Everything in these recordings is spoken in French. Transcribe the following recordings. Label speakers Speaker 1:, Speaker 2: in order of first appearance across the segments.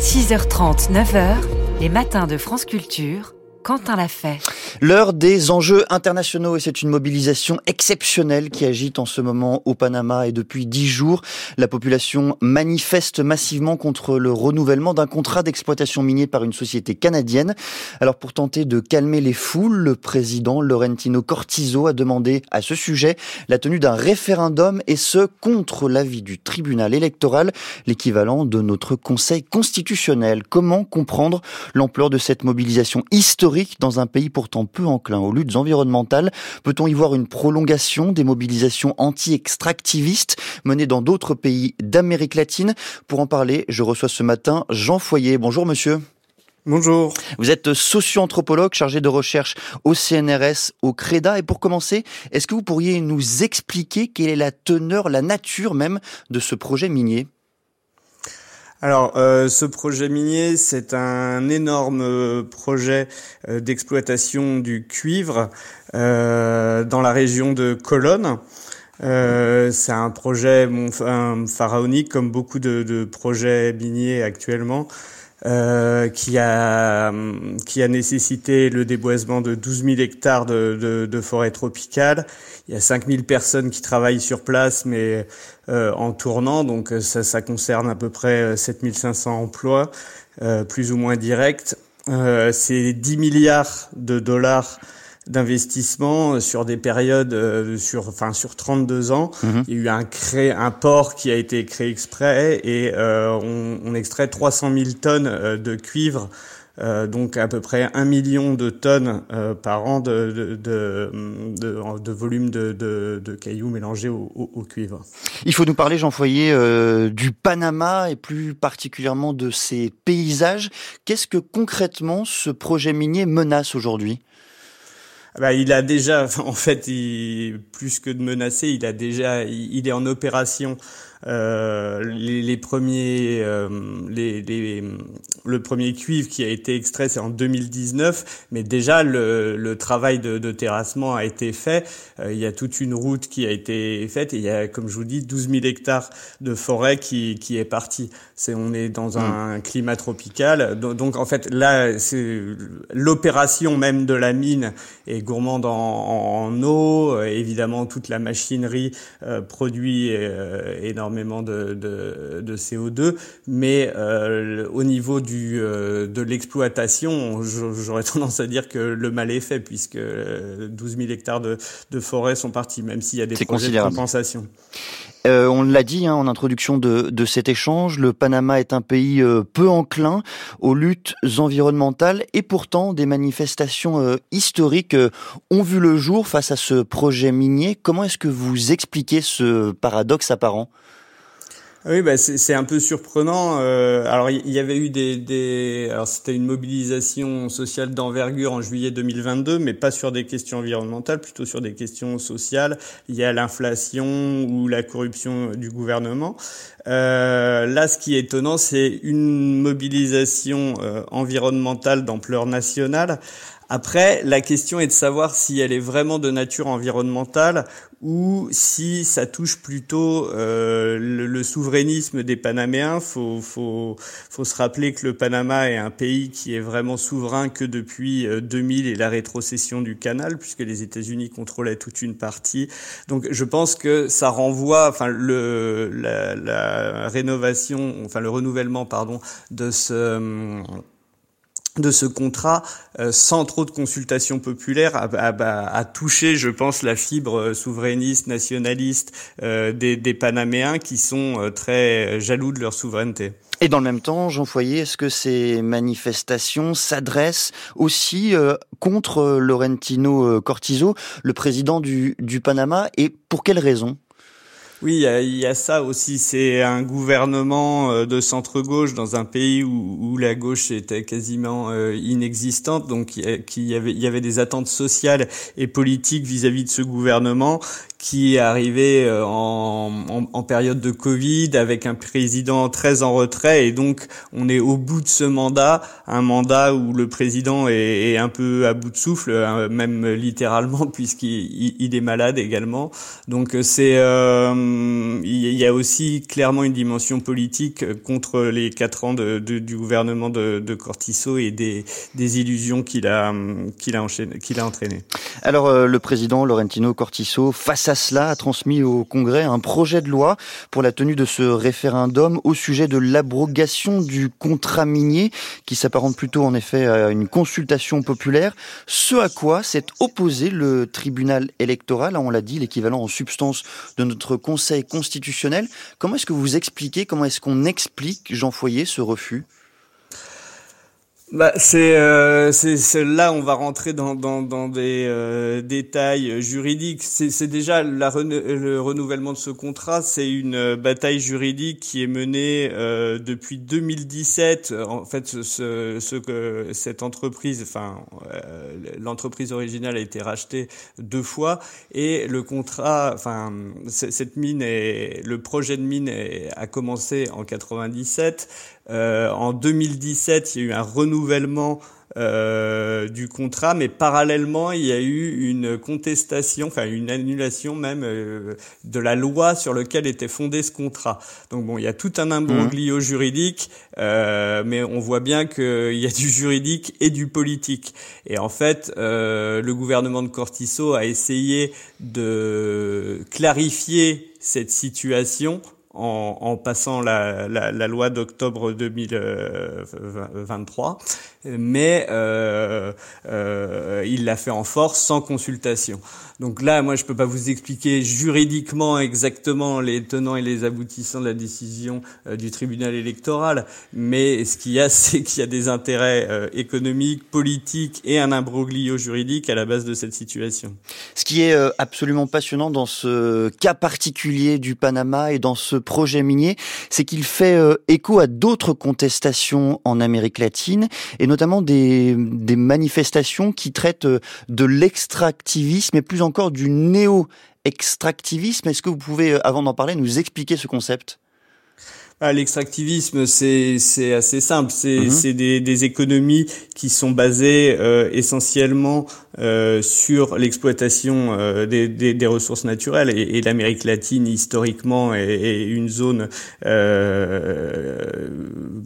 Speaker 1: 6h30, 9h, les matins de France Culture. Quentin l'a fait.
Speaker 2: L'heure des enjeux internationaux et c'est une mobilisation exceptionnelle qui agite en ce moment au Panama et depuis dix jours, la population manifeste massivement contre le renouvellement d'un contrat d'exploitation minier par une société canadienne. Alors pour tenter de calmer les foules, le président Laurentino Cortizo a demandé à ce sujet la tenue d'un référendum et ce contre l'avis du tribunal électoral, l'équivalent de notre conseil constitutionnel. Comment comprendre l'ampleur de cette mobilisation historique dans un pays pourtant peu enclin aux luttes environnementales. Peut-on y voir une prolongation des mobilisations anti-extractivistes menées dans d'autres pays d'Amérique latine? Pour en parler, je reçois ce matin Jean Foyer. Bonjour monsieur.
Speaker 3: Bonjour.
Speaker 2: Vous êtes socio-anthropologue chargé de recherche au CNRS, au CREDA. Et pour commencer, est-ce que vous pourriez nous expliquer quelle est la teneur, la nature même de ce projet minier?
Speaker 3: Alors, euh, ce projet minier, c'est un énorme euh, projet euh, d'exploitation du cuivre dans la région de Colonne. c'est un projet pharaonique, comme beaucoup de projets miniers actuellement. Euh, qui a qui a nécessité le déboisement de 12 000 hectares de, de, de forêt tropicale. Il y a 5 000 personnes qui travaillent sur place, mais euh, en tournant, donc euh, ça, ça, concerne à peu près 7 500 emplois, euh, plus ou moins directs. C'est 10 milliards de dollars d'investissement sur des périodes euh, sur enfin sur 32 ans. Mhm. Il y a eu un cré, un port qui a été créé exprès et euh, on, on, extrait 300 000 tonnes euh, de cuivre. Euh, donc à peu près un million de tonnes euh, par an de, de, de, de volume de, de, cailloux mélangés au, au, au, cuivre.
Speaker 2: Il faut nous parler, Jean Foyer, euh, du Panama et plus particulièrement de ses paysages. Qu'est-ce que concrètement ce projet minier menace aujourd'hui?
Speaker 3: Bah, il a déjà, en fait, il, plus que de menacer, il a déjà, il est en opération euh, les, les, premiers, euh, les, les, le premier cuivre qui a été extrait, c'est en 2019, mais déjà le, le travail de, de, terrassement a été fait. Euh, il y a toute une route qui a été faite et il y a, comme je vous dis, 12 000 hectares de forêt qui, qui est parti. C'est, on est dans un mm. climat tropical, donc, donc, en fait là, c'est l'opération même de la mine est gourmande en, en, eau. évidemment, toute la machinerie produit énormément énormément de, de, de CO2, mais euh, au niveau du, euh, de l'exploitation, j'aurais tendance à dire que le mal est fait, puisque 12 euh, 000 hectares de, de forêt sont partis, même s'il y a des projets de compensation.
Speaker 2: Euh, on l'a dit hein, en introduction de, de, cet échange, le Panama est un pays euh, peu enclin aux luttes environnementales et pourtant des manifestations euh, historiques ont vu le jour face à ce projet minier. Comment est-ce que vous expliquez ce paradoxe apparent?
Speaker 3: Oui, bah c'est un peu surprenant. Euh, alors, il y, avait eu des, des alors c'était une mobilisation sociale d'envergure en juillet 2022, mais pas sur des questions environnementales, plutôt sur des questions sociales. Il y a l'inflation ou la corruption du gouvernement. Euh, là, ce qui est étonnant, c'est une mobilisation euh, environnementale d'ampleur nationale après, la question est de savoir si elle est vraiment de nature environnementale ou si ça touche plutôt euh, le, souverainisme des Panaméens. Faut, faut, faut se rappeler que le Panama est un pays qui est vraiment souverain que depuis 2000 euh, et la rétrocession du canal, puisque les États-Unis contrôlaient toute une partie. Donc, je pense que ça renvoie, enfin, le, la, la rénovation, enfin, le renouvellement, pardon, de ce de ce contrat euh, sans trop de consultation populaire a, touché, je pense, la fibre euh, souverainiste, nationaliste euh, des, Panaméens qui sont très jaloux de leur souveraineté.
Speaker 2: Et dans le même temps, Jean Foyer, est-ce que ces manifestations s'adressent aussi contre Laurentino Cortizo, le président du Panama, et pour quelles raisons
Speaker 3: oui, il y, a ça aussi. C'est un gouvernement euh, de centre-gauche dans un pays où, la gauche était quasiment euh, inexistante, donc il y avait des attentes sociales et politiques vis-à-vis de ce gouvernement qui est arrivé euh, en, en, en, période de Covid avec un président très en retrait et donc on est au bout de ce mandat, un mandat où le président est, est un peu à bout de souffle, hein, même littéralement puisqu'il il est malade également. Donc c'est euh, il y a aussi clairement une dimension politique contre les quatre ans de, de, du gouvernement de, de Cortiso et des, des illusions qu'il a qu'il a qu'il a entraîné.
Speaker 2: Alors euh, le président Laurentino Cortiso face cela, a transmis au Congrès un projet de loi pour la tenue de ce référendum au sujet de l'abrogation du contrat minier, qui s'apparente plutôt en effet à une consultation populaire, ce à quoi s'est opposé le tribunal électoral, on l'a dit, l'équivalent en substance de notre Conseil constitutionnel. Comment est-ce que vous expliquez, comment est-ce qu'on explique, Jean Foyer, ce refus?
Speaker 3: Bah, c'est, euh, là on va rentrer dans, dans, dans des euh, détails juridiques. C'est, déjà la le renouvellement de ce contrat, c'est une euh, bataille juridique qui est menée euh, depuis 2017. En fait, ce, ce, que cette entreprise, enfin euh, l'entreprise originale a été rachetée deux fois et le contrat, enfin cette mine est, le projet de mine a commencé en 97. Euh, en 2017, il y a eu un renouvellement euh, du contrat, mais parallèlement, il y a eu une contestation, enfin une annulation même euh, de la loi sur laquelle était fondé ce contrat. Donc bon, il y a tout un imbroglio mmh. juridique, euh, mais on voit bien qu'il y a du juridique et du politique. Et en fait, euh, le gouvernement de Cortiso a essayé de clarifier cette situation en, en passant la, la, la loi d'octobre 2023 mais euh, euh, il l'a fait en force sans consultation. Donc là, moi, je peux pas vous expliquer juridiquement exactement les tenants et les aboutissants de la décision euh, du tribunal électoral, mais ce qu'il y a, c'est qu'il y a des intérêts euh, économiques, politiques et un imbroglio juridique à la base de cette situation.
Speaker 2: Ce qui est euh, absolument passionnant dans ce cas particulier du Panama et dans ce projet minier, c'est qu'il fait écho à d'autres contestations en Amérique latine et notamment des, des manifestations qui traitent euh, de l'extractivisme et plus encore du néo-extractivisme. Est-ce que vous pouvez, euh, avant d'en parler, nous expliquer ce concept?
Speaker 3: Ah, L'extractivisme, c'est c'est assez simple. C'est mhm. des, des économies qui sont basées euh, essentiellement euh, sur l'exploitation euh, des, des, des, ressources naturelles. Et, et l'Amérique latine, historiquement, est, est une zone euh,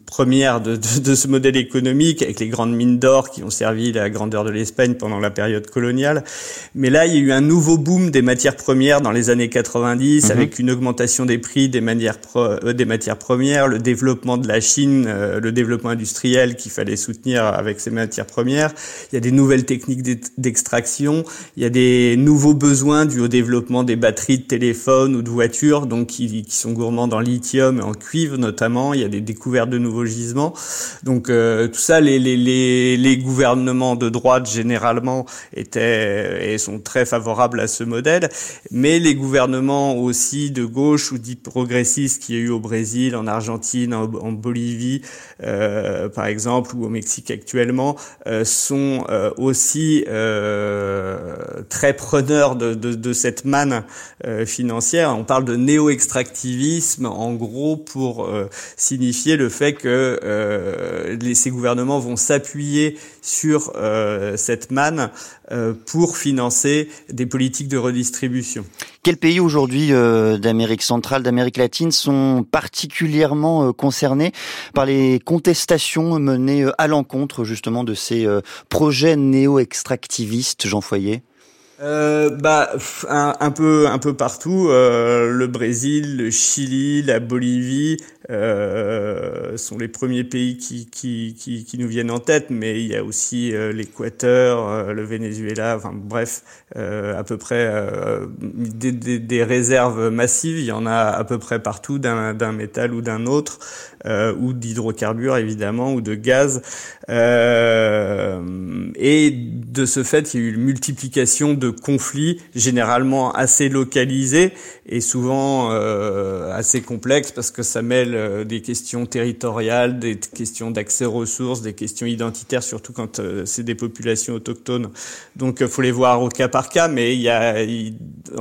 Speaker 3: première de, de, de, ce modèle économique, avec les grandes mines d'or qui ont servi la grandeur de l'Espagne pendant la période coloniale. Mais là, il y a eu un nouveau boom des matières premières dans les années 90, mhm. avec une augmentation des prix des, manières pro, des matières premières, le développement de la Chine, euh, le développement industriel qu'il fallait soutenir avec ces matières premières. Il y a des nouvelles techniques d'extraction. Il y a des nouveaux besoins dus au développement des batteries de téléphone ou de voitures, donc qui, qui sont gourmands en lithium et en cuivre notamment. Il y a des découvertes de nouveaux gisements. Donc euh, tout ça, les, les, les, les, gouvernements de droite généralement étaient et sont très favorables à ce modèle, mais les gouvernements aussi de gauche ou dits progressistes qu'il y a eu au Brésil, en Argentine, en, Bolivie, euh, par exemple, ou au Mexique actuellement, euh, sont euh, aussi très preneurs de, cette manne financière. On parle de néo-extractivisme, en gros, pour signifier le fait que ces gouvernements vont s'appuyer sur cette manne pour financer des politiques de redistribution.
Speaker 2: Quels pays aujourd'hui d'Amérique centrale, d'Amérique latine sont particulièrement euh, concernés par les contestations menées euh, à l'encontre justement de ces euh, projets néo-extractivistes, Jean Foyer?
Speaker 3: Euh, bah un, peu un peu partout euh, le Brésil le Chili la Bolivie euh, sont les premiers pays qui, qui, qui, nous viennent en tête mais il y a aussi l'Équateur le Venezuela enfin bref à peu près des, réserves massives. Il y en a à peu près partout d'un métal ou d'un autre ou d'hydrocarbures évidemment ou de gaz. Et de ce fait il y a eu une multiplication de conflits généralement assez localisés et souvent euh, assez complexes parce que ça mêle euh, des questions territoriales, des questions d'accès aux ressources, des questions identitaires, surtout quand euh, c'est des populations autochtones. Donc faut les voir au cas par cas, mais il y a,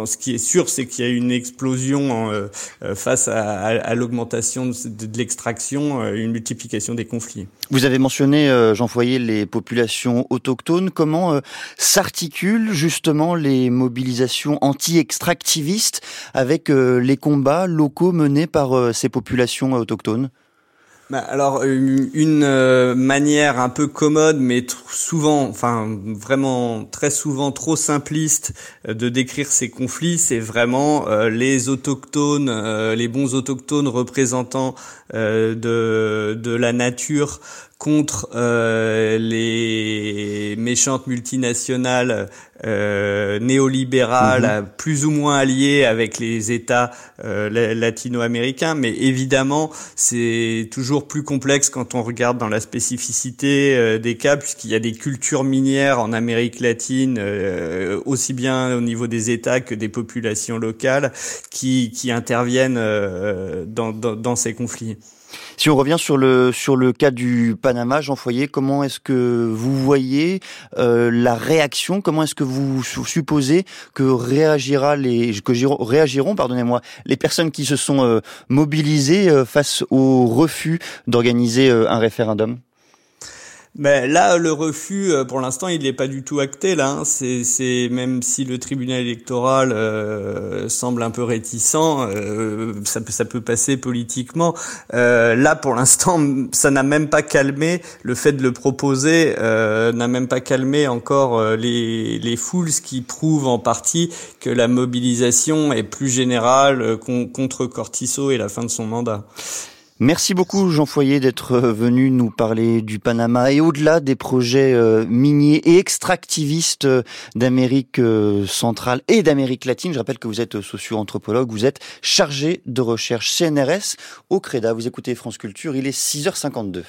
Speaker 3: ce qui est sûr, c'est qu'il y a une explosion face à, à, l'augmentation de, de l'extraction, une multiplication des conflits.
Speaker 2: Vous avez mentionné, Jean Foyer, les populations autochtones. Comment s'articulent justement les mobilisations anti-extractivistes avec euh, les combats locaux menés par euh, ces populations autochtones?
Speaker 3: Bah, alors une, euh, manière un peu commode, mais souvent, enfin vraiment très souvent trop simpliste de décrire ces conflits, c'est vraiment les autochtones, les bons autochtones représentants de la nature contre euh, les méchantes multinationales euh, néolibérales, mhm. plus ou moins alliées avec les États euh, latino-américains, mais évidemment c'est toujours plus complexe quand on regarde dans la spécificité euh, des cas, puisqu'il y a des cultures minières en Amérique latine, aussi bien au niveau des États que des populations locales, qui, qui interviennent dans, dans, dans ces conflits.
Speaker 2: Si on revient sur le sur le cas du Panama, Jean Foyer, comment est-ce que vous voyez euh, la réaction? Comment est-ce que vous supposez que réagira les que réagiront, pardonnez-moi, les personnes qui se sont euh, mobilisées euh, face au refus d'organiser un référendum?
Speaker 3: Mais là, le refus, euh, pour l'instant, il n'est pas du tout acté. Là, hein. c'est, même si le tribunal électoral euh, semble un peu réticent, euh, ça peut, ça peut passer politiquement. là, pour l'instant, ça n'a même pas calmé le fait de le proposer, n'a même pas calmé encore les, les foules, ce qui prouve en partie que la mobilisation est plus générale contre Cortiso et la fin de son mandat.
Speaker 2: Merci beaucoup Jean Foyer d'être euh, venu nous parler du Panama et au-delà des projets euh, miniers et extractivistes euh, d'Amérique centrale et d'Amérique latine. Je rappelle que vous êtes socio-anthropologue, vous êtes chargé de recherche CNRS au CREDA. Vous écoutez France Culture, il est 6h52.